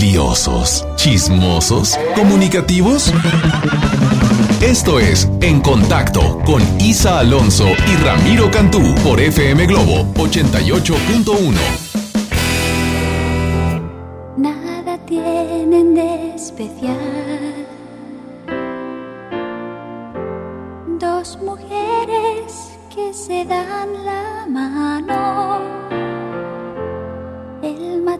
liosos, chismosos, comunicativos. Esto es En Contacto con Isa Alonso y Ramiro Cantú por FM Globo 88.1. Nada tienen de especial. Dos mujeres que se dan la mano.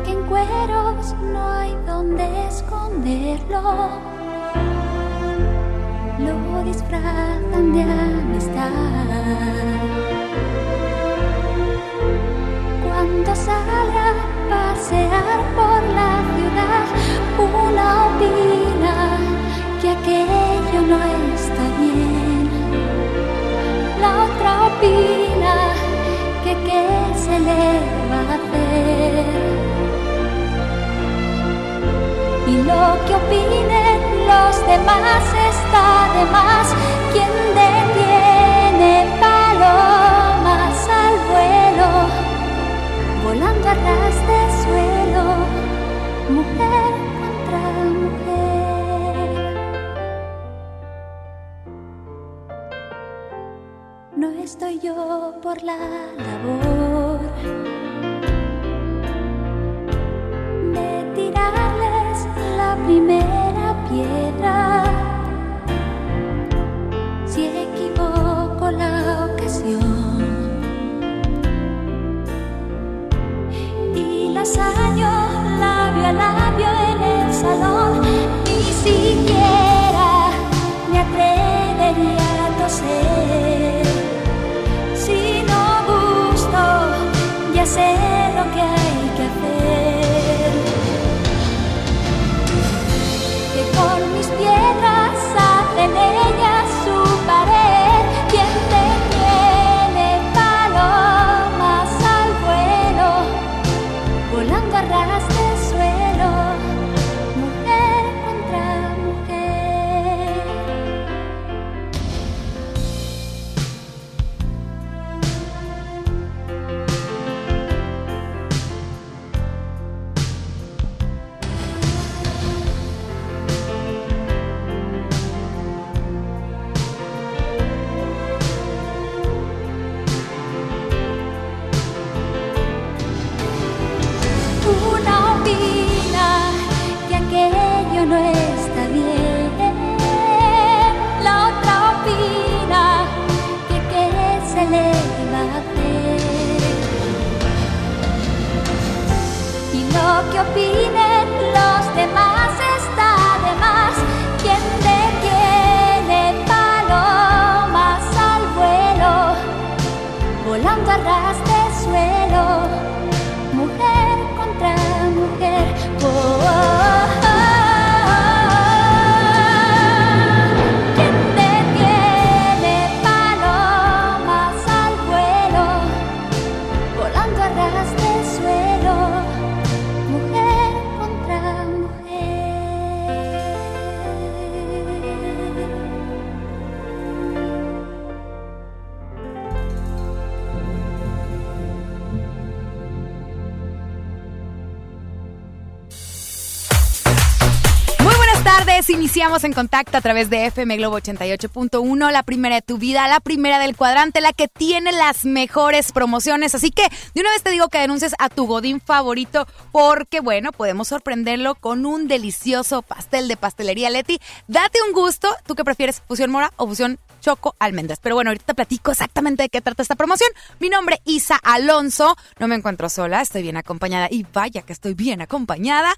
Aunque en cueros no hay donde esconderlo, lo disfrazan de amistad. Cuando salga a pasear por la ciudad, una opina que aquello no está bien. La otra opina que qué se le va a hacer. Lo que opinen los demás está de más. Quien detiene iniciamos en contacto a través de FM Globo 88.1, la primera de tu vida, la primera del cuadrante, la que tiene las mejores promociones. Así que de una vez te digo que denuncies a tu godín favorito porque, bueno, podemos sorprenderlo con un delicioso pastel de pastelería Leti. Date un gusto, ¿tú qué prefieres, fusión mora o fusión choco almendras? Pero bueno, ahorita te platico exactamente de qué trata esta promoción. Mi nombre es Isa Alonso, no me encuentro sola, estoy bien acompañada y vaya que estoy bien acompañada.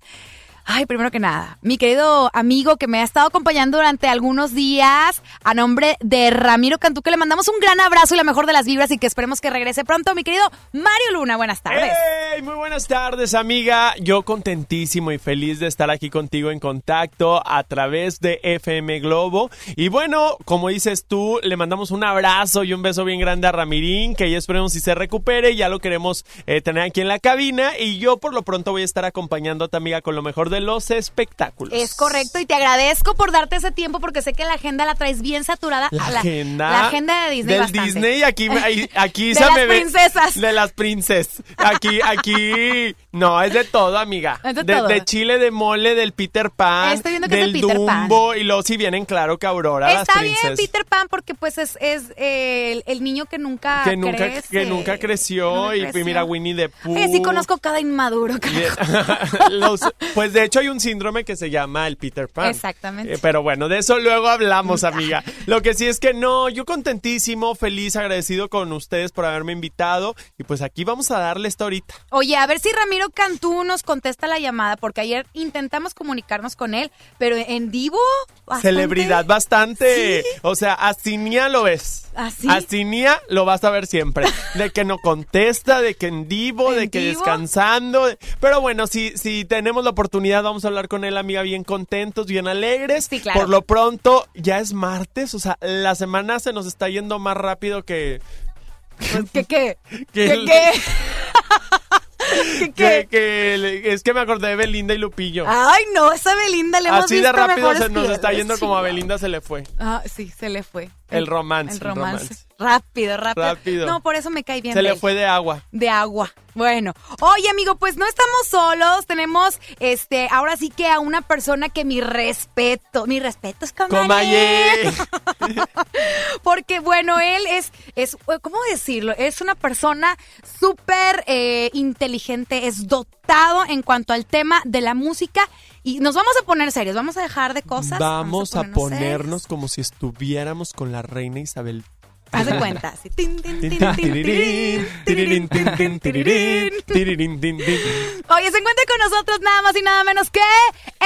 Ay, primero que nada, mi querido amigo que me ha estado acompañando durante algunos días, a nombre de Ramiro Cantú, que le mandamos un gran abrazo y la mejor de las vibras y que esperemos que regrese pronto. Mi querido Mario Luna, buenas tardes. ¡Hey! Muy buenas tardes, amiga. Yo contentísimo y feliz de estar aquí contigo en contacto a través de FM Globo. Y bueno, como dices tú, le mandamos un abrazo y un beso bien grande a Ramirín, que ya esperemos si se recupere. Ya lo queremos eh, tener aquí en la cabina. Y yo por lo pronto voy a estar acompañando a tu amiga con lo mejor de los espectáculos. Es correcto y te agradezco por darte ese tiempo porque sé que la agenda la traes bien saturada. La, la agenda. La agenda de Disney. Del bastante. Disney, aquí, aquí De se las me ve- princesas. De las princesas. Aquí, aquí. No, es de todo, amiga. Es de todo. chile, de mole, del Peter Pan. Estoy viendo que es del de Peter Pan. Dumbo. Y luego si vienen, claro que Aurora, las Está bien. Peter Pan porque pues es, es eh, el, el niño que nunca que nunca, crece. que nunca creció. Y creció. mira Winnie the Pooh. Oye, sí conozco cada inmaduro. Los- pues de hecho hay un síndrome que se llama el Peter Pan. Exactamente. Eh, pero bueno, de eso luego hablamos, amiga. Lo que sí es que no, yo contentísimo, feliz, agradecido con ustedes por haberme invitado. Y pues aquí vamos a darle esta ahorita. Oye, a ver si Ramiro Cantú nos contesta la llamada, porque ayer intentamos comunicarnos con él, pero en vivo. bastante- Celebridad bastante. O sea, Astinia lo ves. ¿Ah, sí? Astinia lo vas a ver siempre. De que no contesta, de que en vivo, ¿En de que vivo? descansando. Pero bueno, si, si tenemos la oportunidad, vamos a hablar con él, amiga, bien contentos, bien alegres. Sí, claro. Por lo pronto, ya es martes. O sea, la semana se nos está yendo más rápido que. ¿Qué qué? ¿Qué el- qué? ¿Qué qué? que le- es que me acordé de Belinda y Lupillo. Ay, no, esa Belinda le hemos Así visto de rápido se nos está yendo como a. Belinda se le fue. Ah, sí, se le fue. El romance, El el romance. Rápido, rápido. Rápido. No, por eso me cae bien. Se le fue de agua. de agua. Bueno, oye amigo, pues no estamos solos, tenemos este, ahora sí que a una persona que mi respeto, mi respeto es Comaye. Porque bueno, él es, es, ¿cómo decirlo? Es una persona súper eh, inteligente, es dotado en cuanto al tema de la música y nos vamos a poner serios, vamos a dejar de cosas. Vamos a ponernos ponernos como si estuviéramos con la reina Isabel. Haz de cuenta. así, tin, tin, tin, Tin, tin, tin, tirirín, tirirín, tin, tin, tirirín, tirirín. tirirín, tin, tin. Oye, se encuentra con nosotros nada más y nada menos que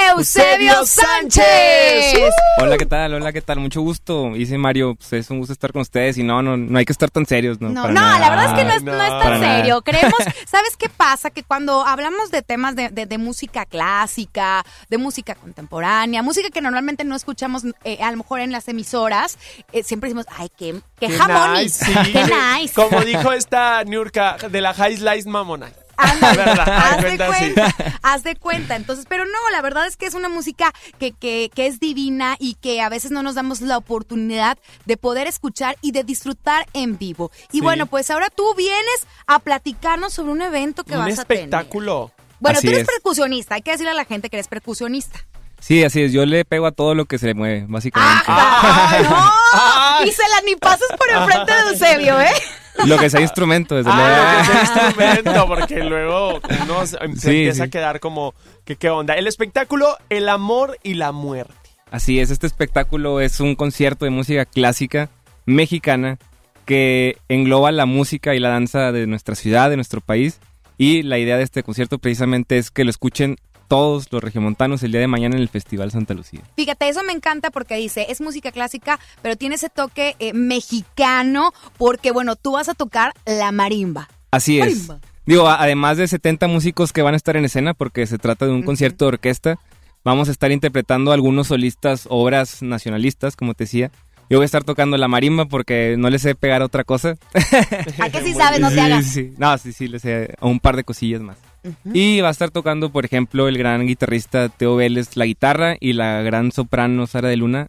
Eusebio Sánchez. Hola, ¿qué tal? Hola, ¿qué tal? Mucho gusto. Dice Mario, pues es un gusto estar con ustedes y no, no, no hay que estar tan serios, ¿no? No, Para no, nada. la verdad es que no es, no, no es tan para nada. serio. Creemos, ¿sabes qué pasa? Que cuando hablamos de temas de, de- de música clásica, de música contemporánea, música que normalmente no escuchamos eh, a lo mejor en las emisoras, eh, siempre decimos, ay, qué, qué, nice, sí. qué nice. Como dijo esta Niurka de la High Slice Mamona. Haz de cuenta, sí. haz de cuenta. Entonces, pero no, la verdad es que es una música que, que, que es divina y que a veces no nos damos la oportunidad de poder escuchar y de disfrutar en vivo. Y Sí. bueno, pues ahora tú vienes a platicarnos sobre un evento que Un vas a tener. espectáculo. Bueno, Así tú eres es. percusionista, hay que decirle a la gente que eres percusionista. Sí, así es. Yo le pego a todo lo que se le mueve, básicamente. ¡Ah! ¡No! Ay. Y se la ni pasas por enfrente de Eusebio, ¿eh? Lo que sea instrumento, desde luego. Ah, lo que sea instrumento, porque luego uno se, Sí, empieza sí. a quedar como, que qué onda? El espectáculo, el amor y la muerte. Así es, este espectáculo es un concierto de música clásica mexicana que engloba la música y la danza de nuestra ciudad, de nuestro país. Y la idea de este concierto precisamente es que lo escuchen todos los regiomontanos el día de mañana en el Festival Santa Lucía. Fíjate, eso me encanta porque dice, es música clásica, pero tiene ese toque eh, mexicano porque, bueno, tú vas a tocar la marimba. Así es. Marimba. Digo, a- además de 70 músicos que van a estar en escena, porque se trata de un concierto de orquesta, vamos a estar interpretando algunos solistas, obras nacionalistas, como te decía. Yo voy a estar tocando la marimba porque no le sé pegar otra cosa. ¿A qué sí sabes? No te Sí, hagas. sí. No, sí, sí, le sé un par de cosillas más. Y va a estar tocando, por ejemplo, el gran guitarrista Teo Vélez la guitarra y la gran soprano Sara de Luna,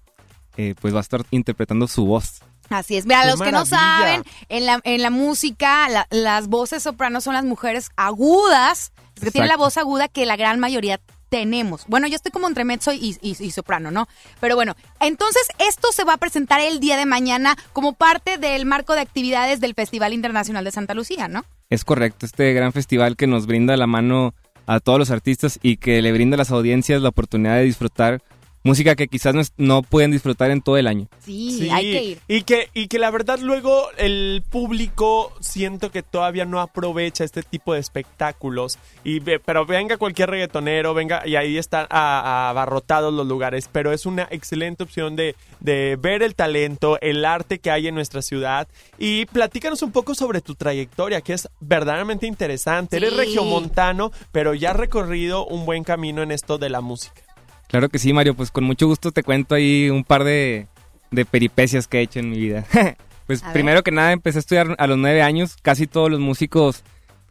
eh, pues va a estar interpretando su voz. Así es. Mira, ¡Qué los que no saben, en la, en la música, la- las voces sopranos son las mujeres agudas, que tienen la Exacto. voz aguda que la gran mayoría tenemos. Bueno, yo estoy como entre mezzo y, y- y soprano, ¿no? Pero bueno, entonces esto se va a presentar el día de mañana como parte del marco de actividades del Festival Internacional de Santa Lucía, ¿no? Es correcto, este gran festival que nos brinda la mano a todos los artistas y que le brinda a las audiencias la oportunidad de disfrutar música que quizás no, es- no pueden disfrutar en todo el año. Sí, hay que ir. Y que, y que la verdad luego el público siento que todavía no aprovecha este tipo de espectáculos. Y ve- pero venga cualquier reggaetonero, venga, y ahí están abarrotados los lugares. Pero es una excelente opción de, de ver el talento, el arte que hay en nuestra ciudad. Y platícanos un poco sobre tu trayectoria, que es verdaderamente interesante. Eres regiomontano, pero ya has recorrido un buen camino en esto de la música. Claro que sí, Mario, pues con mucho gusto te cuento ahí un par de, de peripecias que he hecho en mi vida. pues A ver. primero que nada empecé a estudiar a los nueve años, casi todos los músicos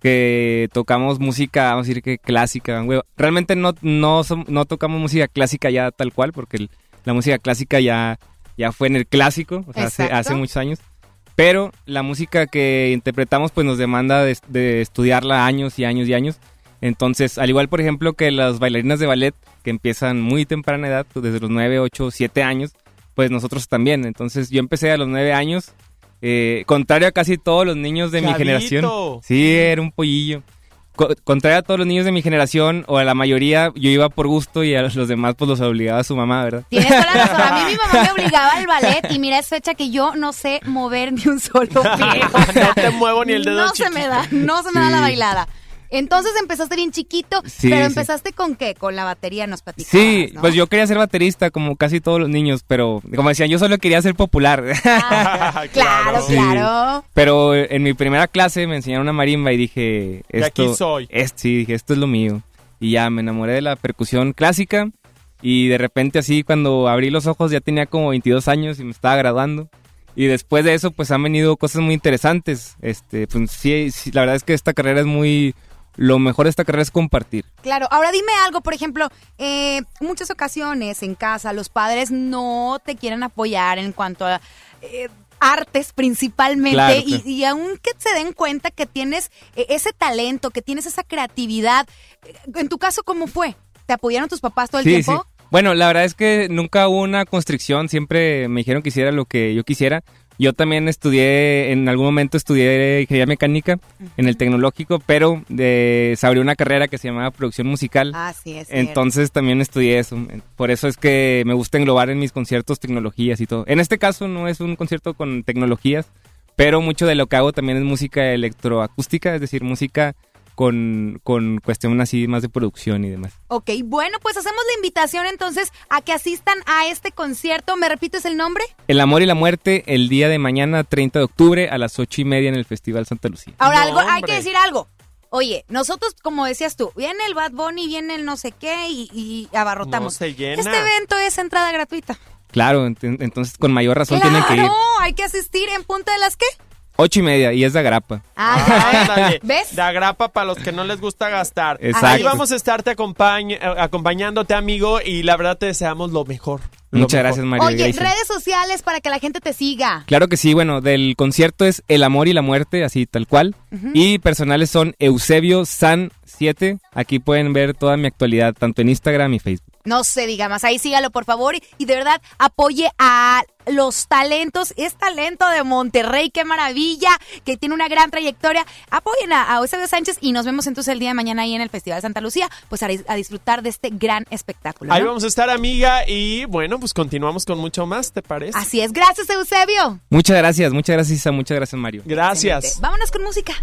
que tocamos música, vamos a decir que clásica, realmente no, no, no tocamos música clásica ya tal cual, porque el- la música clásica ya, ya fue en el clásico, o sea, hace, hace muchos años. Pero la música que interpretamos pues nos demanda de, de estudiarla años y años y años. Entonces, al igual por ejemplo que las bailarinas de ballet que empiezan muy temprana edad, pues, desde los 9, 8, 7 años, pues nosotros también. Entonces yo empecé a los 9 años, eh, contrario a casi todos los niños de mi Chavito. generación. Sí, era un pollillo. Co- contrario a todos los niños de mi generación, o a la mayoría, yo iba por gusto y a los demás pues los obligaba a su mamá, ¿verdad? Tienes toda la razón. A mí mi mamá me obligaba al ballet y mira, es fecha que yo no sé mover ni un solo pie. O sea, No te muevo ni el dedo No se chiquito. me da, no se me da Sí. la bailada. Entonces empezaste bien chiquito, Sí, pero sí. empezaste con qué? Con la batería nos platicabas, Sí, ¿no? pues yo quería ser baterista como casi todos los niños, pero como decían, yo solo quería ser popular. Ah, claro, Sí. claro. Pero en mi primera clase me enseñaron una marimba y dije, De aquí esto, soy. es- sí, dije, esto es lo mío. Y ya me enamoré de la percusión clásica y de repente así cuando abrí los ojos ya tenía como 22 años y me estaba graduando. Y después de eso pues han venido cosas muy interesantes. Este, pues sí, sí, la verdad es que esta carrera es muy... Lo mejor de esta carrera es compartir. Claro, ahora dime algo, por ejemplo, eh, muchas ocasiones en casa los padres no te quieren apoyar en cuanto a eh, artes principalmente Claro, y, claro. y aunque se den cuenta que tienes eh, ese talento, que tienes esa creatividad, eh, en tu caso, ¿cómo fue? ¿Te apoyaron tus papás todo el Sí, tiempo? sí. Bueno, la verdad es que nunca hubo una constricción, siempre me dijeron que hiciera lo que yo quisiera. Yo también estudié, en algún momento estudié ingeniería mecánica en el tecnológico, pero de, se abrió una carrera que se llamaba producción musical. Ah, sí, es cierto. Entonces también estudié eso. Por eso es que me gusta englobar en mis conciertos tecnologías y todo. En este caso no es un concierto con tecnologías, pero mucho de lo que hago también es música electroacústica, es decir, música con, con cuestión así más de producción y demás. Ok, bueno, pues hacemos la invitación entonces a que asistan a este concierto. ¿Me repites el nombre? El amor y la muerte el día de mañana, 30 de octubre, a las 8 y media en el Festival Santa Lucía. Ahora, No, algo, hay que decir algo. Oye, nosotros, como decías tú, viene el Bad Bunny, viene el no sé qué y, y abarrotamos. No se llena. Este evento es entrada gratuita. Claro, ent- entonces con mayor razón claro, tienen que ir. hay que asistir en punta de las qué. 8 y media y es de agrapa. Ah. Ándale, ¿Ves? De agrapa para los que no les gusta gastar. Exacto. Ahí vamos a estarte acompañ- eh, acompañándote, amigo, y la verdad te deseamos lo mejor. Lo Muchas mejor. gracias, María Oye, Gracie. redes sociales para que la gente te siga. Claro que sí, bueno, del concierto es El amor y la muerte, así tal cual. Y personales son Eusebio San 7. Aquí pueden ver toda mi actualidad, tanto en Instagram y Facebook. No se diga más, ahí sígalo por favor y, y de verdad apoye a los talentos, es talento de Monterrey, qué maravilla, que tiene una gran trayectoria. Apoyen a, a Eusebio Sánchez y nos vemos entonces el día de mañana ahí en el Festival Santa Lucía, pues a, a disfrutar de este gran espectáculo. Ahí vamos a estar, amiga, y bueno, pues continuamos con mucho más, ¿te parece? Así es, gracias Eusebio. Muchas gracias, muchas gracias Isa, muchas gracias Mario. Gracias. Excelente. Vámonos con música.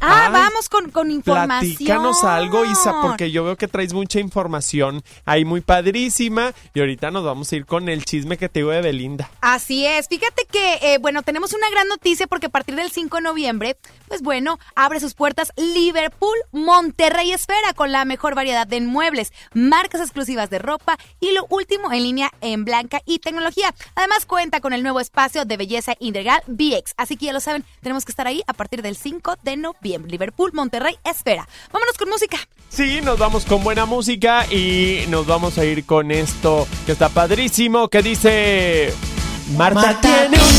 Ah, Ay, vamos con, con información. Platícanos algo, Isa, porque yo veo que traes mucha información ahí muy padrísima. Y ahorita nos vamos a ir con el chisme que te digo de Belinda. Así es, fíjate que, eh, bueno, tenemos una gran noticia porque a partir del 5 de noviembre, pues bueno, abre sus puertas Liverpool Monterrey Esfera con la mejor variedad de muebles, marcas exclusivas de ropa y lo último en línea en blanca y tecnología. Además cuenta con el nuevo espacio de belleza integral VX, así que ya lo saben, tenemos que estar ahí a partir del 5 de noviembre. Liverpool Monterrey Esfera. Vámonos con música. Sí, nos vamos con buena música y nos vamos a ir con esto que está padrísimo, que dice... Marta, tiene un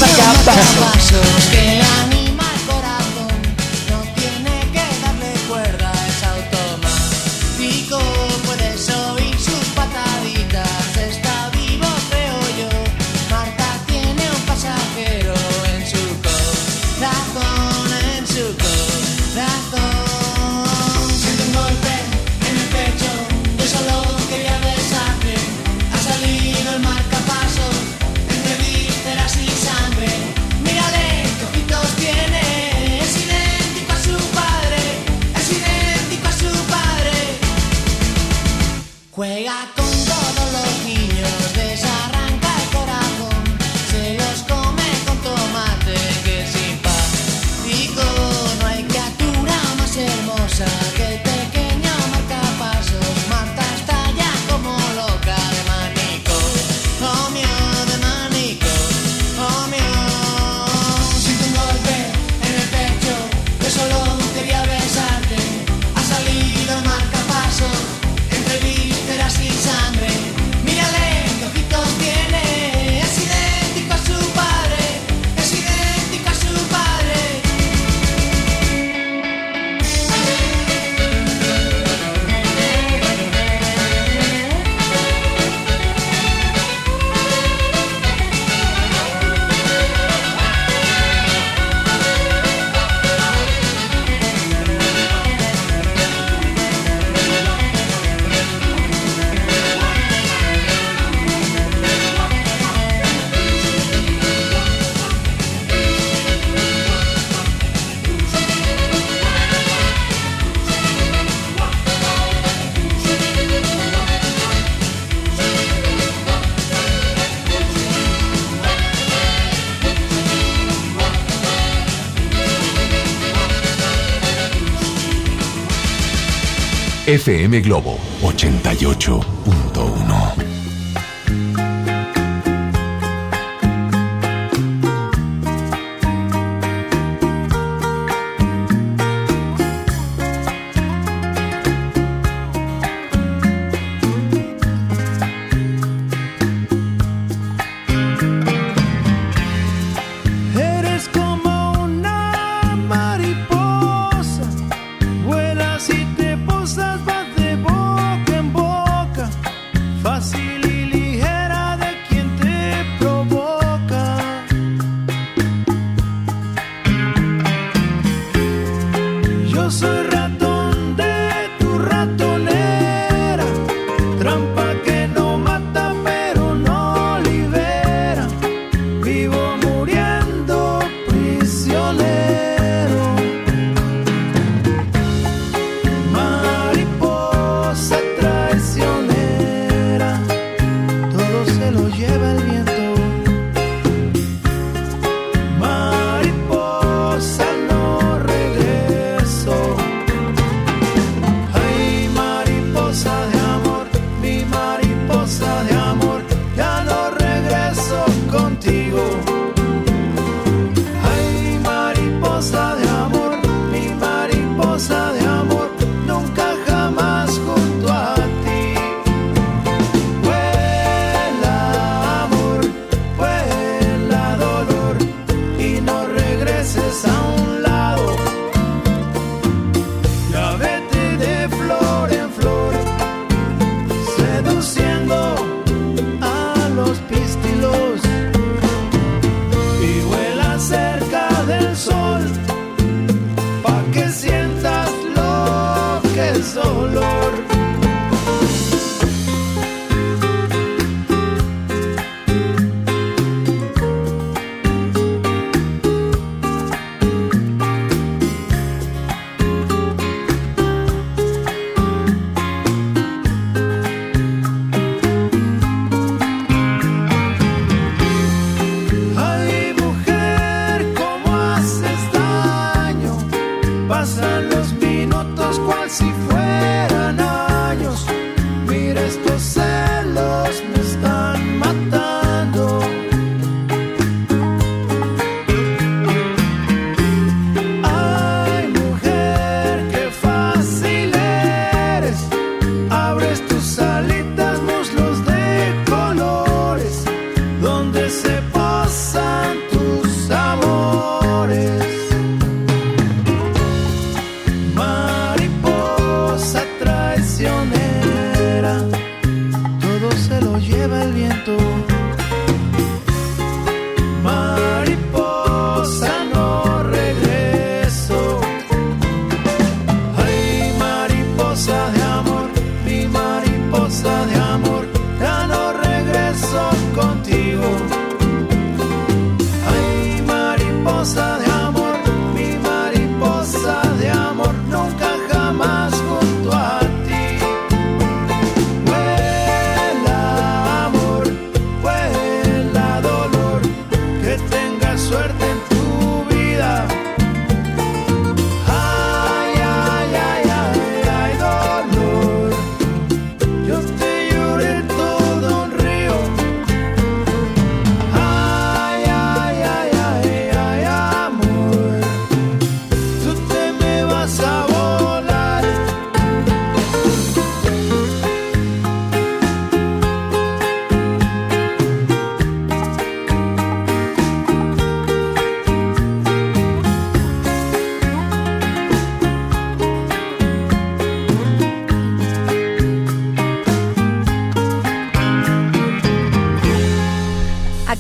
FM Globo 88.1.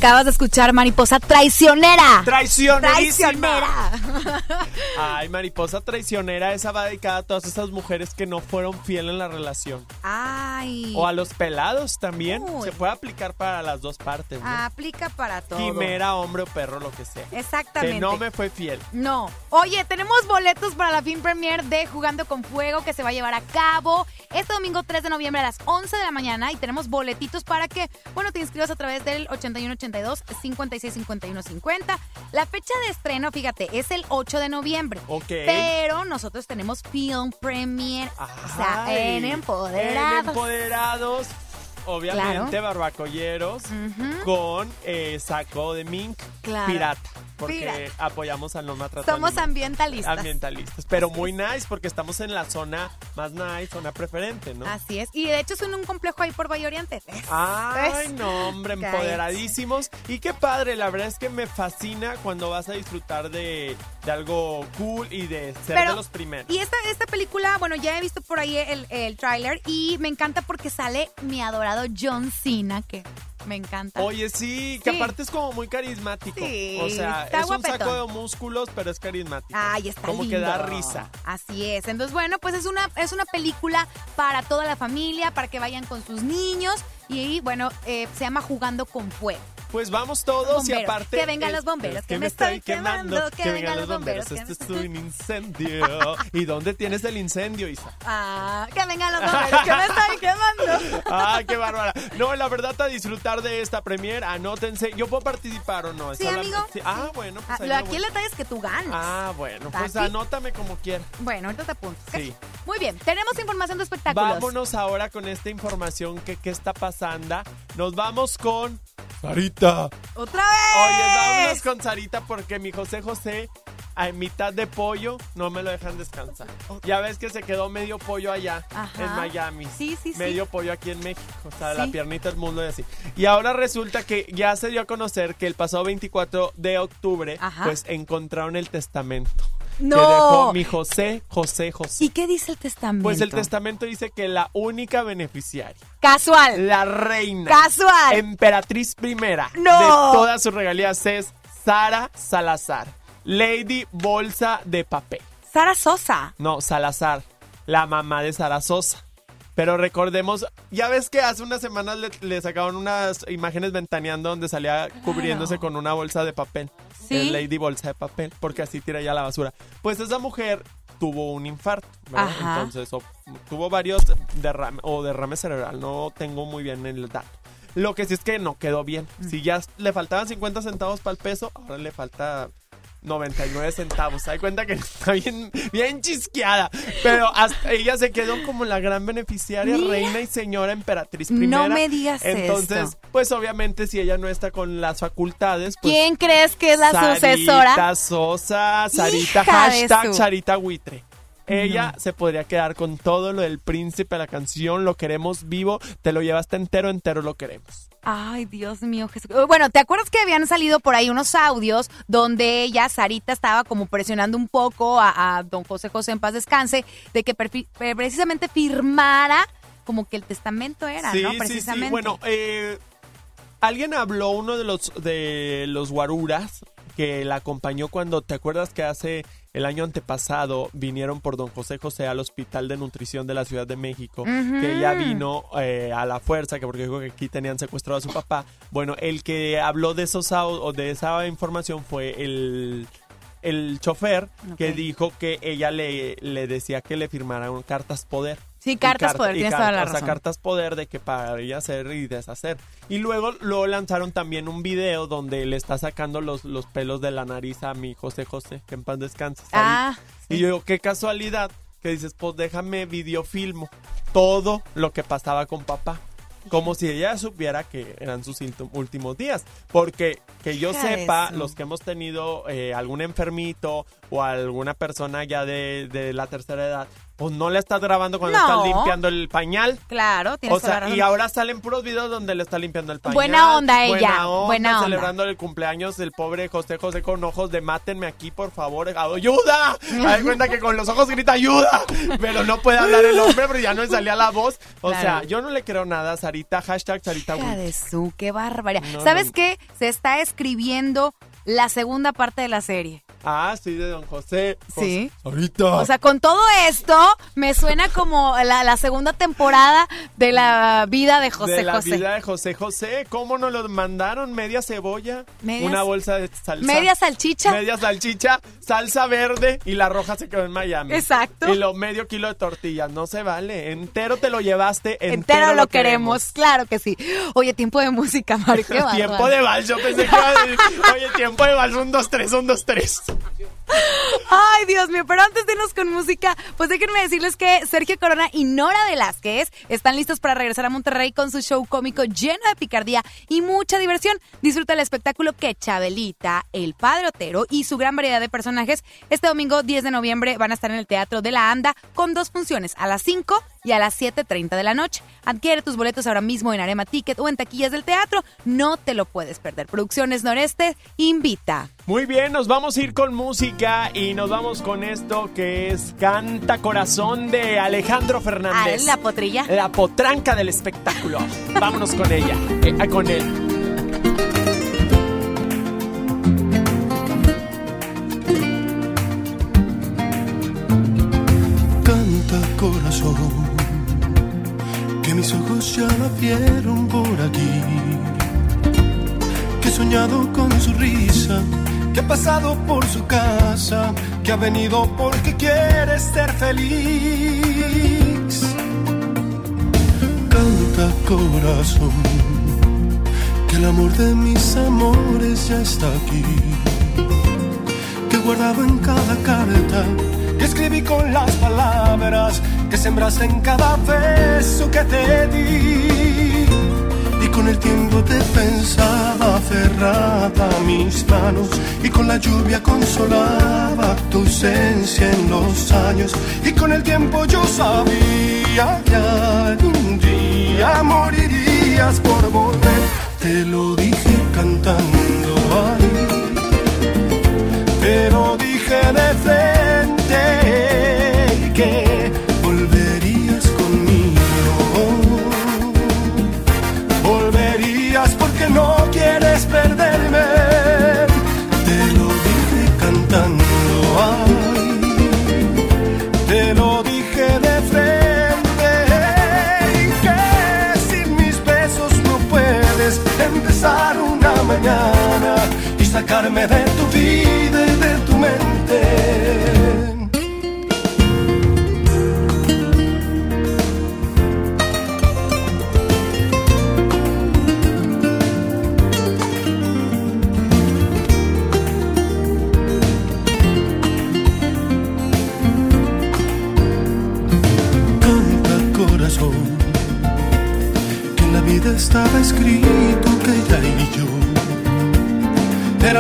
Acabas de escuchar Mariposa Traicionera. Traicionera. Ay, mariposa traicionera, esa va dedicada a todas esas mujeres que no fueron fieles en la relación. Ay. O a los pelados también. Uy. Se puede aplicar para las dos partes. ¿no? Aplica para todo. Quimera, hombre o perro, lo que sea. Exactamente. Que no me fue fiel. No. Oye, tenemos boletos para la fin premier de Jugando con Fuego que se va a llevar a cabo este domingo 3 de noviembre a las 11 de la mañana y tenemos boletitos para que, bueno, te inscribas a través del 8182 565150. La fecha de estreno, fíjate, es el 8 de noviembre. Ok. Pero nosotros tenemos film premier, o sea, En Empoderados. Empoderados. Obviamente, barbacolleros Ujú. con eh, saco de mink Claro. pirata. Porque Pirata. apoyamos al no maltrato Somos animal. ambientalistas. ambientalistas. Pero muy nice porque estamos en la zona más nice, zona preferente, ¿no? Así es. Y de hecho es un complejo ahí por Valle. Ay, ¿Ves? no, hombre, empoderadísimos. Y qué padre, la verdad es que me fascina cuando vas a disfrutar de, de algo cool y de ser Pero- de los primeros. Y esta, esta película, bueno, ya he visto por ahí el, el tráiler y me encanta porque sale mi adorado John Cena, que me encanta. Oye, sí, que Sí. aparte es como muy carismático. Sí, o sea, es un saco de músculos, pero es carismático. Ay, está Como lindo. que da risa. Así es. Entonces, bueno, pues es una, es una película para toda la familia, para que vayan con sus niños. Y bueno, eh, se llama Jugando con Fuego. Pues vamos todos y aparte. Que vengan los bomberos, que me estoy quemando, que vengan los bomberos, que Este es un incendio. ¿Y dónde tienes el incendio, Isa? Ah, que vengan los bomberos, que me estoy quemando. ¡Ah, qué bárbara! No, la verdad, a disfrutar de esta premier, anótense. ¿Yo puedo participar o no? Sí, Sola- amigo. sí. Ah, bueno, pues Ah, lo- aquí el detalle es que tú ganas. Ah, bueno, pues Aquí. anótame como quieras. Bueno, ahorita te apunto. Sí. Muy bien, tenemos información de espectáculos. Vámonos ahora con esta información que qué está pasando. Nos vamos con Sarita. ¡Otra vez! Oye, vámonos con Sarita porque mi José José a mitad de pollo no me lo dejan descansar. Ya ves que se quedó medio pollo allá Ajá. en Miami. Sí, sí, sí. Medio pollo aquí en México. O sea, la piernita del mundo y así. Y ahora resulta que ya se dio a conocer que el pasado 24 de octubre, Ajá. pues encontraron el testamento. ¡No! Que dejó mi José José José. ¿Y qué dice el testamento? Pues el testamento dice que la única beneficiaria, Casual. la reina, Casual. emperatriz primera No. de todas sus regalías es Sara Salazar, Lady Bolsa de Papel. Sara Sosa. No, Salazar, la mamá de Sara Sosa. Pero recordemos, ya ves que hace unas semanas le, le sacaron unas imágenes ventaneando donde salía cubriéndose con una bolsa de papel. Sí. El Lady Bolsa de Papel, porque así tira ya la basura. Pues esa mujer tuvo un infarto, ¿verdad? Ajá. Entonces, o- tuvo varios derrames o derrame cerebral, no tengo muy bien el dato. Lo que sí es que no quedó bien. Mm. Si ya le faltaban 50 centavos para el peso, ahora le falta 99 centavos. Se da cuenta que está bien, bien chisqueada. Pero hasta ella se quedó como la gran beneficiaria, Mira. reina y señora emperatriz No primera. me digas Entonces, esto. pues obviamente si ella no está con las facultades, pues... ¿Quién crees que es la sucesora? Sarita Sosa, Sarita, Hija hashtag Sarita Buitre. Ella se podría quedar con todo lo del príncipe, la canción, lo queremos vivo, te lo llevaste entero, entero lo queremos. Ay, Dios mío, Jesús. Bueno, ¿te acuerdas que habían salido por ahí unos audios donde ella, Sarita, estaba como presionando un poco a, a don José José en paz descanse de que eh, precisamente firmara como que el testamento era, sí, ¿no? sí, Precisamente. sí. Bueno, eh, alguien habló, uno de los, de los guaruras, que la acompañó cuando, ¿te acuerdas que hace el año antepasado vinieron por don José José al Hospital de Nutrición de la Ciudad de México? Que ella vino eh, a la fuerza, que porque dijo que aquí tenían secuestrado a su papá. Bueno, el que habló de esos o de esa información fue el el chofer que dijo que ella le, le decía que le firmaran cartas poder. Sí, Y cartas carta- poder, y tienes carta- toda la o sea, razón. cartas poder de que para ella hacer y deshacer. Y luego, luego lanzaron también un video donde le está sacando los, los pelos de la nariz a mi José José, que en paz descanse. Ah, Y yo digo, qué casualidad que dices, pues déjame videofilmo todo lo que pasaba con papá. Como si ella supiera que eran sus últimos días. Porque que yo sepa, su- los que hemos tenido eh, algún enfermito o alguna persona ya de, de la tercera edad, pues no le estás grabando cuando No. estás limpiando el pañal. Claro, tienes O sea, razón. y ahora salen puros videos donde le está limpiando el pañal. Buena onda ella, Buena onda, buena onda. celebrando el cumpleaños del pobre José José con ojos de mátenme aquí, por favor. ¡Ayuda! Hay cuenta que con los ojos grita ¡ayuda! Pero no puede hablar el hombre, pero ya no le salía la voz. O Claro. sea, yo no le creo nada Sarita. Hashtag Sarita Hija de su, qué barbaridad. No, ¿Sabes no. qué? Se está escribiendo la segunda parte de la serie. Ah, sí, de Don José. Sí. Sarita. O sea, con todo esto, me suena como la, la segunda temporada de la vida de José de la José. vida de José José. ¿Cómo nos lo mandaron? Media cebolla, Medias- una bolsa de salsa. Media salchicha. Media salchicha, salsa verde y la roja se quedó en Miami. Exacto. Y lo medio kilo de tortillas. No se vale. Entero te lo llevaste, entero, Entero lo queremos. claro que sí. Oye, tiempo de música, Mario. qué tiempo de vals, yo pensé que iba a decir, oye, tiempo de vals, un, dos, tres, un, dos, tres. Thank. Ay, Dios mío, pero antes de irnos con música, pues déjenme decirles que Sergio Corona y Nora Velázquez están listos para regresar a Monterrey con su show cómico lleno de picardía y mucha diversión. Disfruta el espectáculo que Chabelita, el Padre Otero y su gran variedad de personajes este domingo 10 de noviembre van a estar en el Teatro de la Anda con dos funciones, a las 5 y a las 7.30 de la noche. Adquiere tus boletos ahora mismo en Arema Ticket o en taquillas del teatro. No te lo puedes perder. Producciones Noreste invita. Muy bien, nos vamos a ir con música y nos vamos con esto que es Canta Corazón de Alejandro Fernández. la potrilla. La potranca del espectáculo. Vámonos con ella, eh, ah, con él. Canta corazón, que mis ojos ya la vieron por aquí. Que he soñado con su risa, que ha pasado por su casa, que ha venido porque quiere ser feliz. Canta corazón, que el amor de mis amores ya está aquí que guardaba en cada carta, que escribí con las palabras, que sembraste en cada beso que te di. Con el tiempo te pensaba aferrada a mis manos, y con la lluvia consolaba tu ausencia en los años. Y con el tiempo yo sabía que algún día morirías por volver. Te lo dije cantando ahí pero dije de frente que sacarme de tu vida y de tu mente.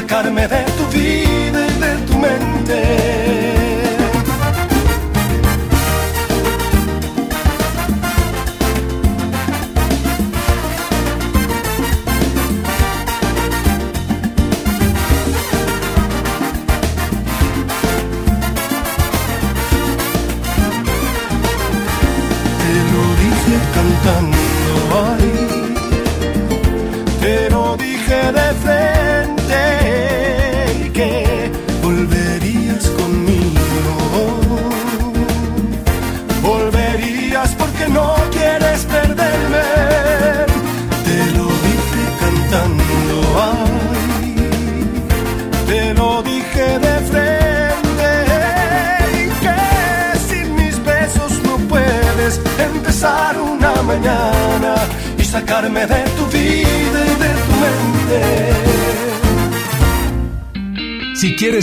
Sacarme de tu vida y de tu mente.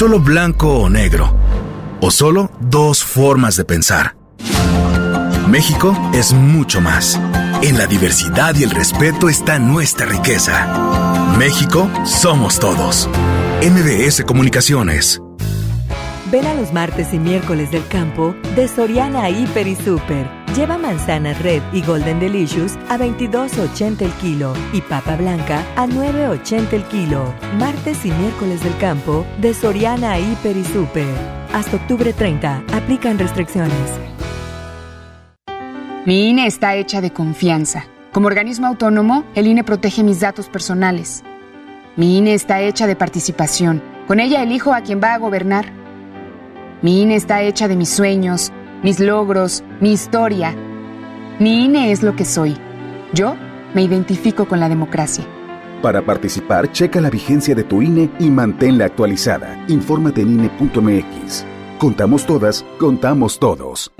Solo blanco o negro. O solo dos formas de pensar. México es mucho más. En la diversidad y el respeto está nuestra riqueza. México somos todos. MBS Comunicaciones. Ven a los martes y miércoles del campo de Soriana Hiper y Super. Lleva manzana red y golden delicious a 22.80 el kilo y papa blanca a 9.80 el kilo. Martes y miércoles del campo de Soriana Hiper y Super. Hasta octubre 30. Aplican restricciones. Mi INE está hecha de confianza. Como organismo autónomo, el INE protege mis datos personales. Mi INE está hecha de participación. Con ella elijo a quien va a gobernar. Mi INE está hecha de mis sueños, mis logros, mi historia. Mi INE es lo que soy. Yo me identifico con la democracia. Para participar, checa la vigencia de tu INE y manténla actualizada. Infórmate en INE.mx. Contamos todas, contamos todos.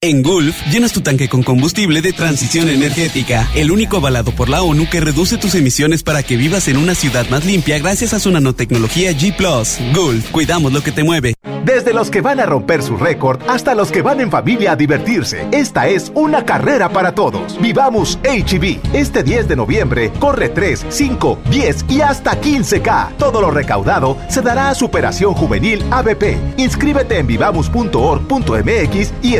En Gulf, llenas tu tanque con combustible de transición energética, el único avalado por la ONU que reduce tus emisiones para que vivas en una ciudad más limpia gracias a su nanotecnología G ⁇ Gulf, cuidamos lo que te mueve. Desde los que van a romper su récord hasta los que van en familia a divertirse, esta es una carrera para todos. Vivamos HB. Este 10 de noviembre corre 3, 5, 10 y hasta 15K. Todo lo recaudado se dará a Superación Juvenil ABP. Inscríbete en vivamos.org.mx y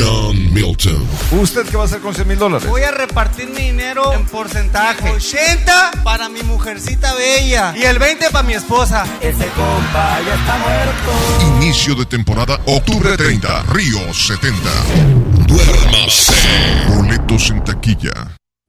John Milton. ¿Usted qué va a hacer con 100 mil dólares? Voy a repartir mi dinero en porcentaje. 80 para mi mujercita bella y el 20 para mi esposa. Ese compa ya está muerto. Inicio de temporada octubre 30, Río 70. Duérmase. Boletos en taquilla.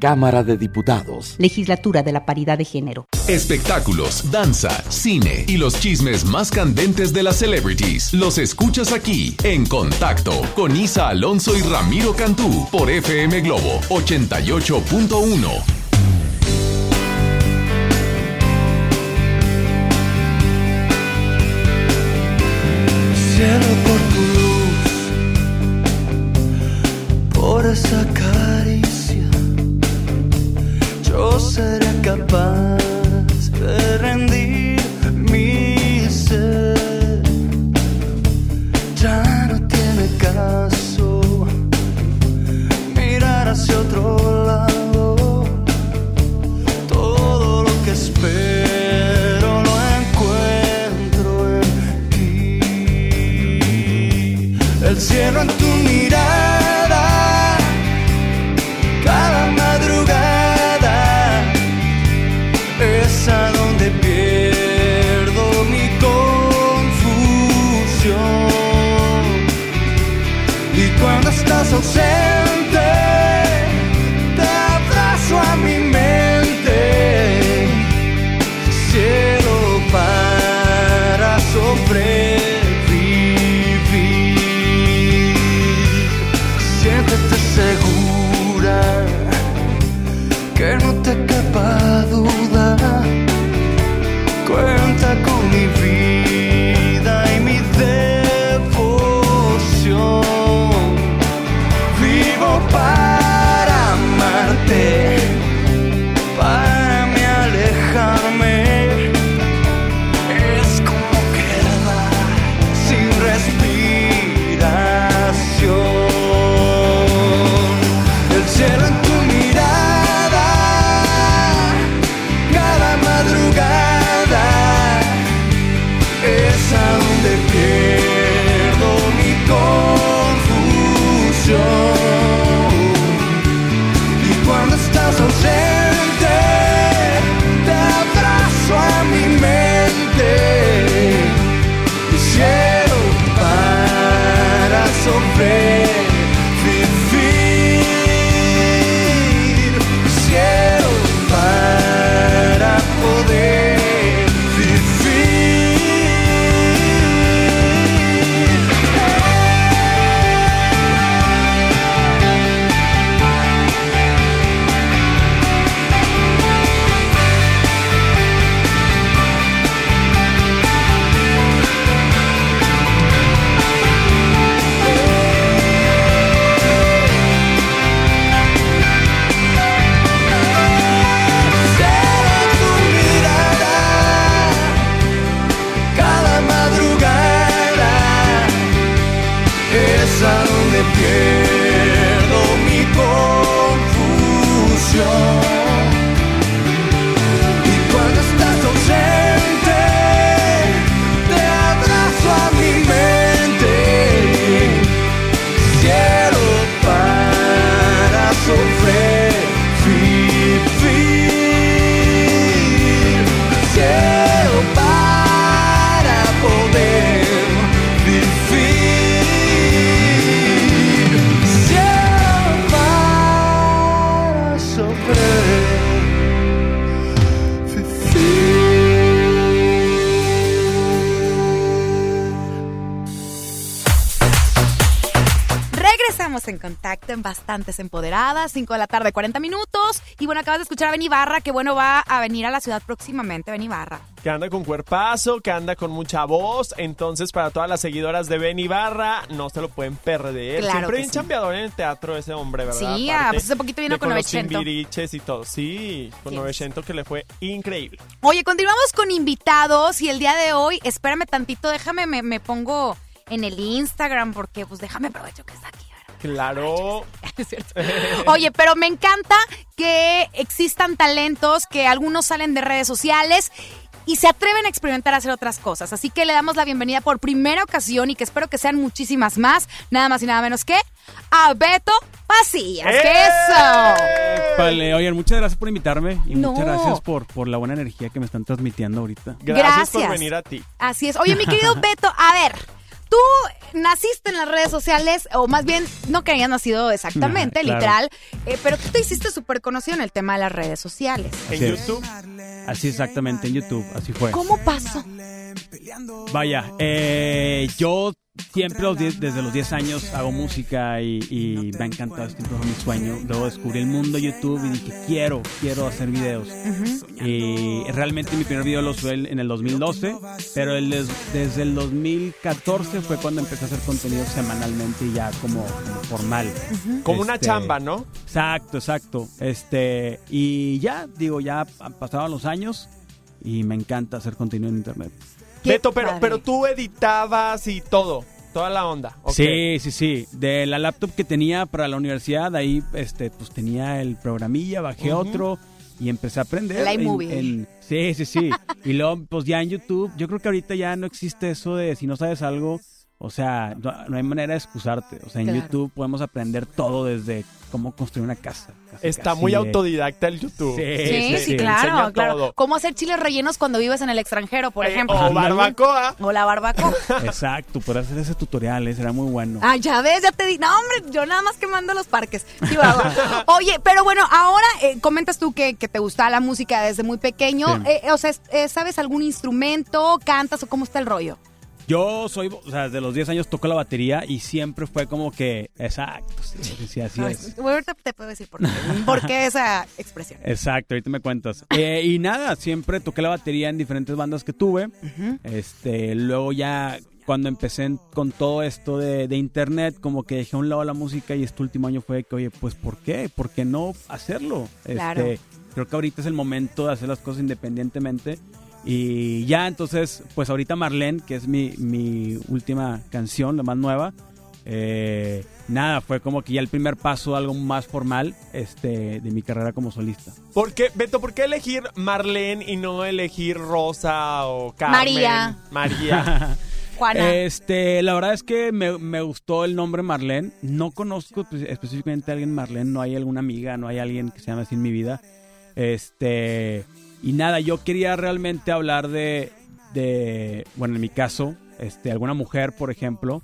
Cámara de Diputados. Legislatura de la Paridad de Género. Espectáculos, danza, cine y los chismes más candentes de las celebrities. Los escuchas aquí en Contacto con Isa Alonso y Ramiro Cantú por FM Globo 88.1. cielo por tu luz, por esa Bastantes Empoderadas, 5 de la tarde, 40 minutos. Y bueno, acabas de escuchar a Benny Barra, que bueno, va a venir a la ciudad próximamente, Benny Barra. Que anda con cuerpazo, que anda con mucha voz. Entonces, para todas las seguidoras de Ben Ibarra, no se lo pueden perder. Claro Siempre bien sí. chambeador en el teatro ese hombre, ¿verdad? Sí, Aparte ah, pues hace poquito vino con los Novecento. Timbiriches y todo. Sí, con Novecento que le fue increíble. Oye, continuamos con invitados y el día de hoy, espérame tantito, déjame, me, me pongo en el Instagram porque pues déjame aprovecho que está aquí. Claro. Es cierto. Oye, pero me encanta que existan talentos, que algunos salen de redes sociales y se atreven a experimentar a hacer otras cosas. Así que le damos la bienvenida por primera ocasión y que espero que sean muchísimas más, nada más y nada menos que a Beto Pasillas. ¡Eh! ¿Qué eso? Vale, oigan, muchas gracias por invitarme y No. muchas gracias por, por la buena energía que me están transmitiendo ahorita. Gracias, por venir a ti. Así es. Oye, mi querido Beto, a ver, tú naciste en las redes sociales, o más bien, no que hayas nacido exactamente, claro. literal, eh, pero tú te hiciste súper conocido en el tema de las redes sociales. Así es. Así exactamente, en YouTube, así fue. ¿Cómo pasó? Vaya, eh, yo siempre los diez- desde los 10 años hago música y, y me ha encantado, siempre fue mi sueño. Luego descubrí el mundo de YouTube y dije, quiero, quiero hacer videos. Y realmente mi primer video lo subí en el 2012, pero el des- desde el 2014 fue cuando empecé a hacer contenido semanalmente y ya como, como formal. Como una Este, chamba, ¿no? Exacto, exacto. Este, y ya, digo, ya han pasado los años y me encanta hacer contenido en internet. Beto, pero, pero tú editabas y todo, toda la onda. Sí, sí, sí. De la laptop que tenía para la universidad, ahí este, pues tenía el programilla, bajé otro y empecé a aprender. El en- iMovie. en- sí, sí, sí. y luego, pues ya en YouTube, yo creo que ahorita ya no existe eso de si no sabes algo, o sea, no, no hay manera de excusarte. O sea, en Claro. YouTube podemos aprender todo desde cómo construir una casa. casi, Está casi muy de- autodidacta el YouTube. Sí, Sí, sí, claro, Enseña claro. todo. ¿Cómo hacer chiles rellenos cuando vives en el extranjero, por Eh, ejemplo? o barbacoa. O la barbacoa. Exacto, por hacer ese tutorial, eh, será muy bueno. Ah, ya ves, ya te di. No, hombre, yo nada más quemando los parques. Oye, pero bueno, ahora eh, comentas tú que, que te gusta la música desde muy pequeño. Sí. Eh, o sea, es- eh, ¿sabes algún instrumento? ¿Cantas o cómo está el rollo? Yo soy, o sea, desde los 10 años toco la batería y siempre fue como que, exacto, sí, sí, sí, así Ay, es. ahorita te puedo decir por qué. ¿Por qué esa expresión? Exacto, ahorita me cuentas. Eh, y nada, siempre toqué la batería en diferentes bandas que tuve. Este, luego ya cuando empecé en- con todo esto de, de internet, como que dejé a un lado la música y este último año fue que, oye, pues ¿por qué? ¿Por qué no hacerlo? Este, Claro. Creo que ahorita es el momento de hacer las cosas independientemente. Y ya, entonces, pues ahorita Marlene, que es mi, mi última canción, la más nueva, eh, nada, fue como que ya el primer paso, algo más formal este, de mi carrera como solista. ¿Por qué, Beto, por qué elegir Marlene y no elegir Rosa o Carmen? María. María. Juana. Este, la verdad es que me, me gustó el nombre Marlene. No conozco pues, específicamente a alguien Marlene, no hay alguna amiga, no hay alguien que se llame así en mi vida. Este, y nada, yo quería realmente hablar de, de bueno, en mi caso, este, alguna mujer, por ejemplo,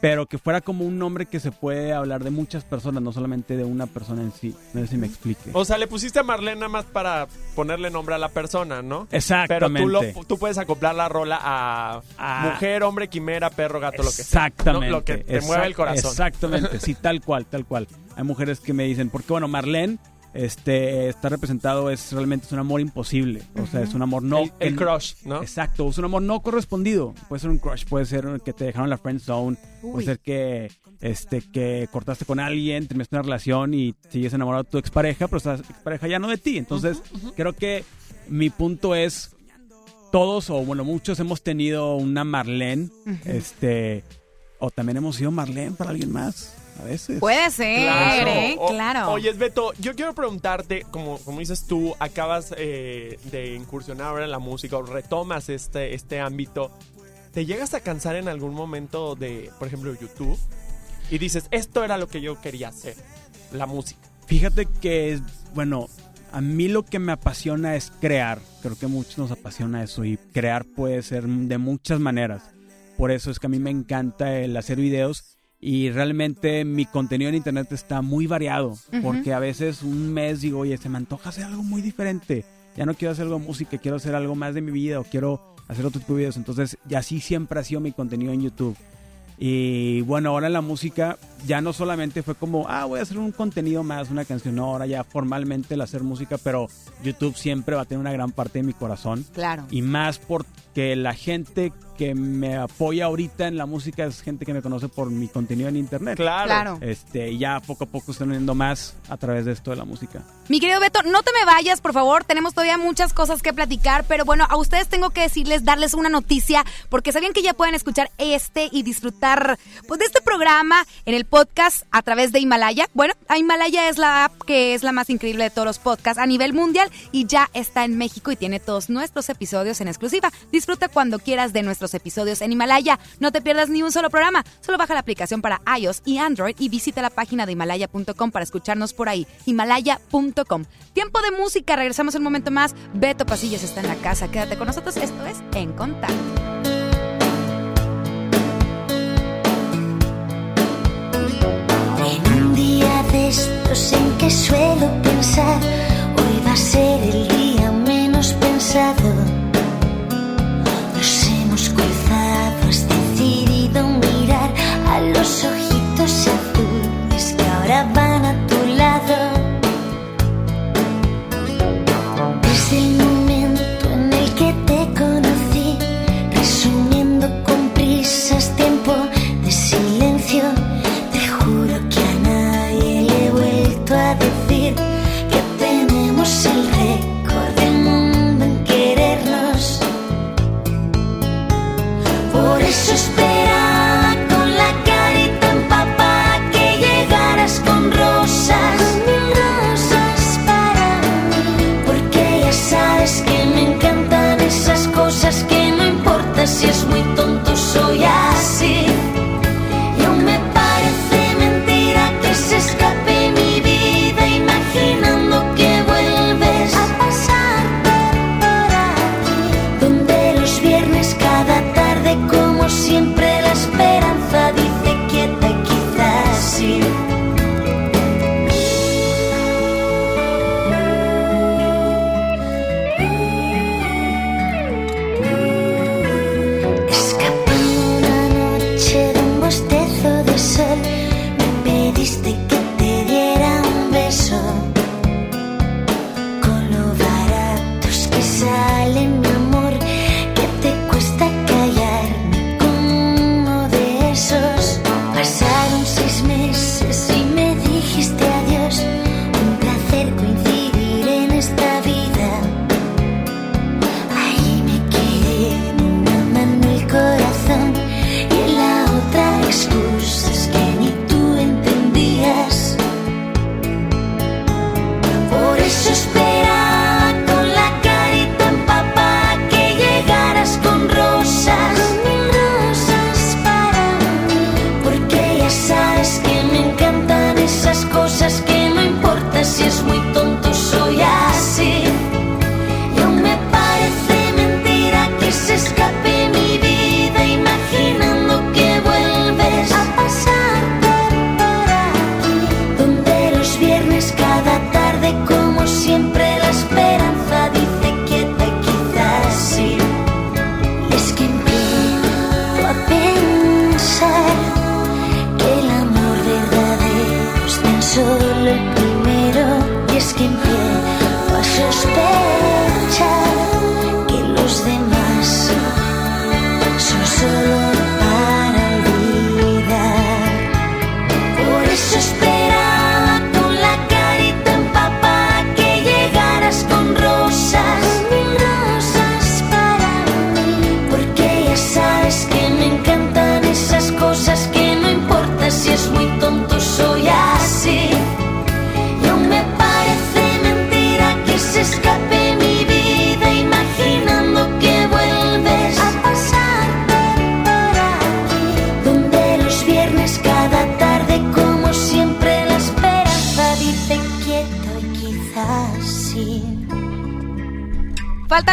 pero que fuera como un nombre que se puede hablar de muchas personas, no solamente de una persona en sí. No sé si me explique. O sea, le pusiste a Marlene nada más para ponerle nombre a la persona, ¿no? Exactamente. Pero tú, lo- tú puedes acoplar la rola a mujer, hombre, quimera, perro, gato, lo que sea. Exactamente. ¿no? Lo que te exact- mueve el corazón. Exactamente, sí, tal cual, tal cual. Hay mujeres que me dicen, porque bueno, Marlene este, está representado, es realmente es un amor imposible. O sea, es un amor no... El- crush, ¿no? Exacto, es un amor no correspondido. Puede ser un crush, puede ser que te dejaron la friend zone, Uy. puede ser que, este, que cortaste con alguien, terminaste una relación y sigues enamorado de tu expareja, pero esa expareja ya no de ti. Entonces, creo que mi punto es todos o bueno, muchos hemos tenido una Marlene, este, o también hemos sido Marlene para alguien más, a veces. Puede ser, ¿eh? O- Claro. Oye, Beto, yo quiero preguntarte, como, como dices tú, acabas eh, de incursionar ahora en la música o retomas este, este ámbito. ¿Te llegas a cansar en algún momento de, por ejemplo, YouTube? Y dices, esto era lo que yo quería hacer, la música. Fíjate que, bueno, a mí lo que me apasiona es crear. Creo que a muchos nos apasiona eso y crear puede ser de muchas maneras. Por eso es que a mí me encanta el hacer videos y realmente mi contenido en internet está muy variado. Porque a veces un mes digo, oye, se me antoja hacer algo muy diferente. Ya no quiero hacer algo de música, quiero hacer algo más de mi vida o quiero hacer otro tipo de videos. Entonces, y así siempre ha sido mi contenido en YouTube. Y bueno, ahora la música ya no solamente fue como, ah, voy a hacer un contenido más, una canción. No, ahora ya formalmente el hacer música, pero YouTube siempre va a tener una gran parte de mi corazón. Claro. Y más porque la gente que me apoya ahorita en la música es gente que me conoce por mi contenido en internet. Claro. Claro. Este, y ya poco a poco estoy uniendo más a través de esto de la música. Mi querido Beto, no te me vayas, por favor. Tenemos todavía muchas cosas que platicar, pero bueno, a ustedes tengo que decirles, darles una noticia, porque sabían que ya pueden escuchar este y disfrutar pues, de este programa en el podcast a través de Himalaya. Bueno, Himalaya es la app que es la más increíble de todos los podcasts a nivel mundial y ya está en México y tiene todos nuestros episodios en exclusiva. Disfruta cuando quieras de nuestros episodios en Himalaya. No te pierdas ni un solo programa. Solo baja la aplicación para iOS y Android y visita la página de himalaya.com para escucharnos por ahí. Himalaya.com. Tiempo de música. Regresamos un momento más. Beto Pasillas está en la casa. Quédate con nosotros. Esto es En Contacto. Estos en que suelo pensar, hoy va a ser el día menos pensado. Nos hemos cruzado, has decidido mirar a los ojitos azules que ahora van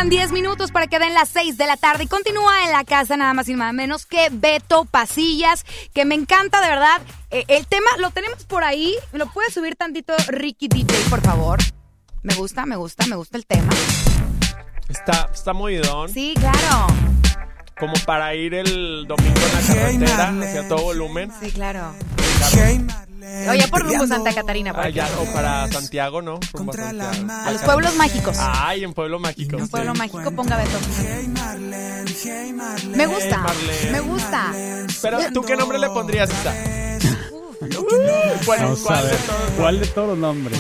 Faltan 10 minutos para que den las 6 de la tarde y continúa en la casa nada más y nada menos que Beto Pasillas, que me encanta de verdad. Eh, el tema lo tenemos por ahí, ¿me lo puede subir tantito Ricky DJ, por favor? Me gusta, me gusta, me gusta el tema. Está, está movidón. Sí, claro. Como para ir el domingo en la carretera hacia todo volumen. Sí, claro. Oye, por rumbo Santa Catarina. por Ah, ya, o para Santiago, ¿no? Rumbo a Santiago. A los pueblos mágicos. Ay, en Pueblo Mágico. Pueblo sí. mágico, ponga Beto. Me gusta, Marlene. me gusta. Pero, ¿tú qué nombre le pondrías, Isa? Bueno, Vamos a ¿cuál de todos? ¿Cuál de todos los nombres?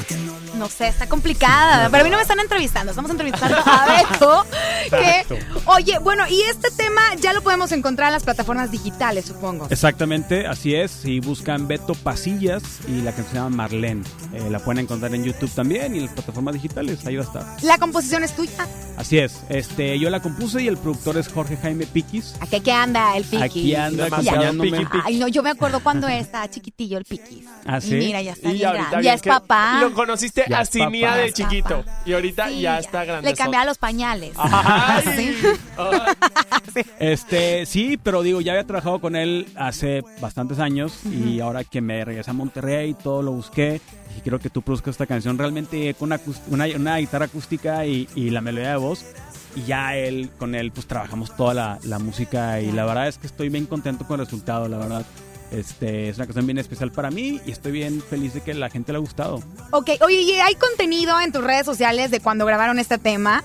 No sé, está complicada. Pero a mí no me están entrevistando, estamos entrevistando a Beto. Que, Exacto. oye, bueno, y este tema ya lo podemos encontrar en las plataformas digitales, supongo. Exactamente, así es. Si buscan Beto Pasillas y la canción se llama Marlene, eh, la pueden encontrar en YouTube también y en las plataformas digitales, ahí va a estar. La composición es tuya. Así es, este, yo la compuse y el productor es Jorge Jaime Piquis. Aquí, aquí anda el Piqui. Aquí anda acompañándome. Ay, no, yo me acuerdo cuando estaba chiquitillo el Piqui. ¿Ah, Y sí? mira, ya está Y bien ahorita grande. bien Ya es que- papá. ¿Lo conociste Ya papá. de chiquito. Y ahorita ya está grande. Le cambiaba los pañales. Ay. Sí. Este, sí, pero digo, ya había trabajado con él hace bastantes años y ahora que me regresé a Monterrey, todo lo busqué y quiero que tú produzcas esta canción realmente con una, una, una guitarra acústica y, y la melodía de voz. Y ya él, con él, pues trabajamos toda la, la música y la verdad es que estoy bien contento con el resultado, la verdad. Este, es una canción bien especial para mí y estoy bien feliz de que la gente le ha gustado. Ok, oye, ¿y hay contenido en tus redes sociales de cuando grabaron este tema?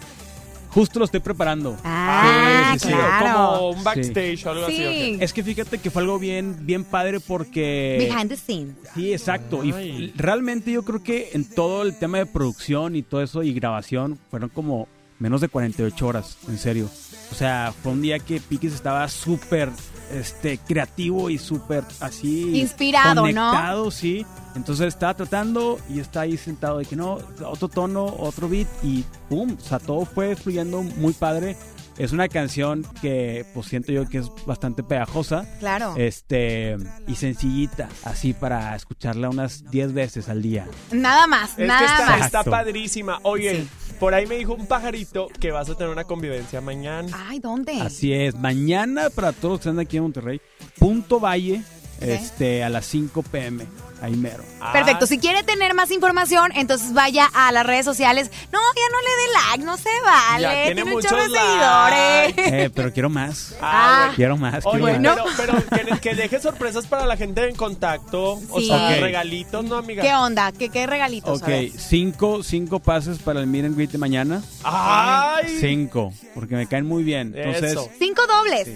Justo lo estoy preparando. Ah, Sí, sí, sí. claro. Como un backstage o algo así. Es que fíjate que fue algo bien, bien padre porque... Behind the scenes. Sí, exacto. Y realmente yo creo que en todo el tema de producción y todo eso y grabación fueron como menos de 48 horas, en serio. O sea, fue un día que Piquis estaba súper este, creativo y súper así... Inspirado, ¿no? conectado, sí. Entonces estaba tratando y está ahí sentado de que no, otro tono, otro beat y pum, o sea, todo fue fluyendo muy padre. Es una canción que pues siento yo que es bastante pegajosa. Claro. Este, y sencillita, así para escucharla unas 10 veces al día. Nada más, Es que nada está, más. está padrísima. Oye, por ahí me dijo un pajarito que vas a tener una convivencia mañana. Ay, ¿dónde? Así es, mañana para todos los que están aquí en Monterrey, Punto Valle, este, a las 5 pm, ahí mero. Perfecto, si quiere tener más información, entonces vaya a las redes sociales. No, ya no le dé like, no se vale. Ya tiene muchos seguidores. Eh, pero quiero más. Ah. Quiero más, Oye, quiero más. pero, pero que, que deje sorpresas para la gente en contacto. O Sí. sea, Ok. regalitos, ¿no, amiga? ¿Qué onda? ¿Qué, qué regalitos? Ok, cinco, cinco pases para el and greet de mañana. ¡Ay! Cinco, porque me caen muy bien. Entonces, Eso. Cinco dobles.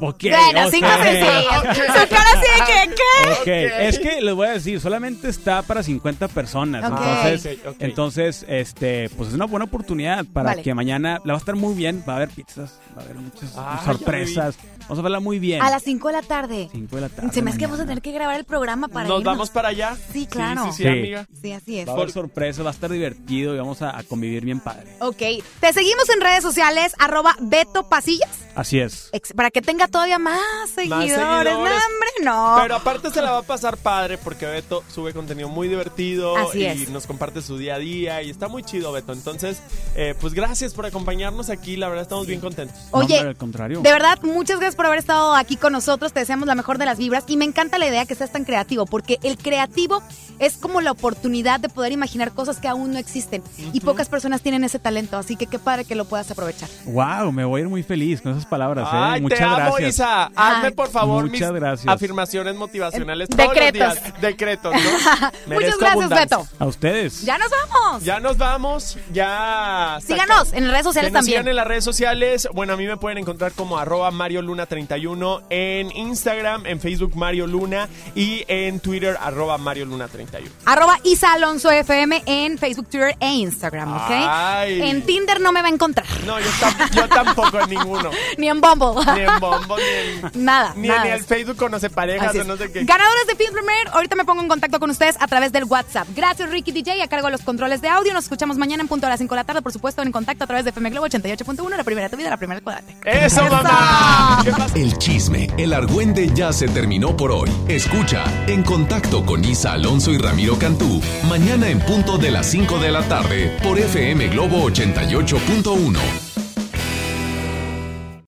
Bueno, cinco sencillos. Su cara así de que, ¿qué? Ok, es que les voy a decir, solamente está para 50 personas. Ok. Entonces, entonces, este, pues es una buena oportunidad para Vale. que mañana la va a estar muy bien. Va a haber pizzas, va a haber muchas Ah, sorpresas. Vamos a verla muy bien. A las cinco de la tarde. 5 de la tarde. Se me hace que vamos a tener que grabar el programa para ¿Nos irnos. vamos para allá? Sí, claro. Sí, sí, sí, Sí. amiga. Sí, así es. Va a haber sorpresas, va a estar divertido y vamos a, a convivir bien padre. Ok, te seguimos en redes sociales, arroba Beto Pasillas, Así es. ex- para que tenga todavía más seguidores. seguidores. No, hombre, no. Pero aparte se la va a pasar padre porque Beto sube contenido muy divertido Así y es. nos comparte su día a día y está muy chido Beto. Entonces, eh, pues gracias por acompañarnos aquí, la verdad estamos bien contentos. No, Oye, hombre, al contrario. De verdad, muchas gracias por haber estado aquí con nosotros. Te deseamos la mejor de las vibras y me encanta la idea que seas tan creativo, porque el creativo es como la oportunidad de poder imaginar cosas que aún no existen y pocas personas tienen ese talento, así que qué padre que lo puedas aprovechar. Wow, me voy a ir muy feliz con esas palabras. ¿eh? Ay, Muchas te amo, gracias. Isa. Hazme por favor Muchas mis gracias. afirmaciones motivacionales todos Decretos. los días. Decretos, ¿no? Muchas gracias, abundancia. Beto. A ustedes. Ya nos vamos. Ya nos vamos, ya... Síganos en redes sociales Que nos también. sigan en las redes sociales. Bueno, a mí me pueden encontrar como arroba Mario Luna 31 en Instagram, en Facebook Mario Luna y en Twitter arroba Mario Luna 31. Arroba Isa Alonso FM en Facebook, Twitter e Instagram, ¿ok? Ay. En Tinder no me va a encontrar. No, yo, tam- yo tampoco en ninguno. Ni en Bumble. Ni en Bombo, ni en... Nada, Ni nada. en el Facebook conoce parejas o no sé qué. Ganadores de Film Premier, ahorita me pongo en contacto con ustedes a través del WhatsApp. Gracias Ricky DJ, a cargo de los controles de audio. Nos escuchamos mañana en punto a las 5 de la tarde, por supuesto, en contacto a través de FM Globo 88.1, la primera de tu vida, la primera del cuadrante. ¡Eso, mamá! El chisme, el argüende ya se terminó por hoy. Escucha En Contacto con Isa Alonso y Ramiro Cantú, mañana en punto de las 5 de la tarde por FM Globo 88.1.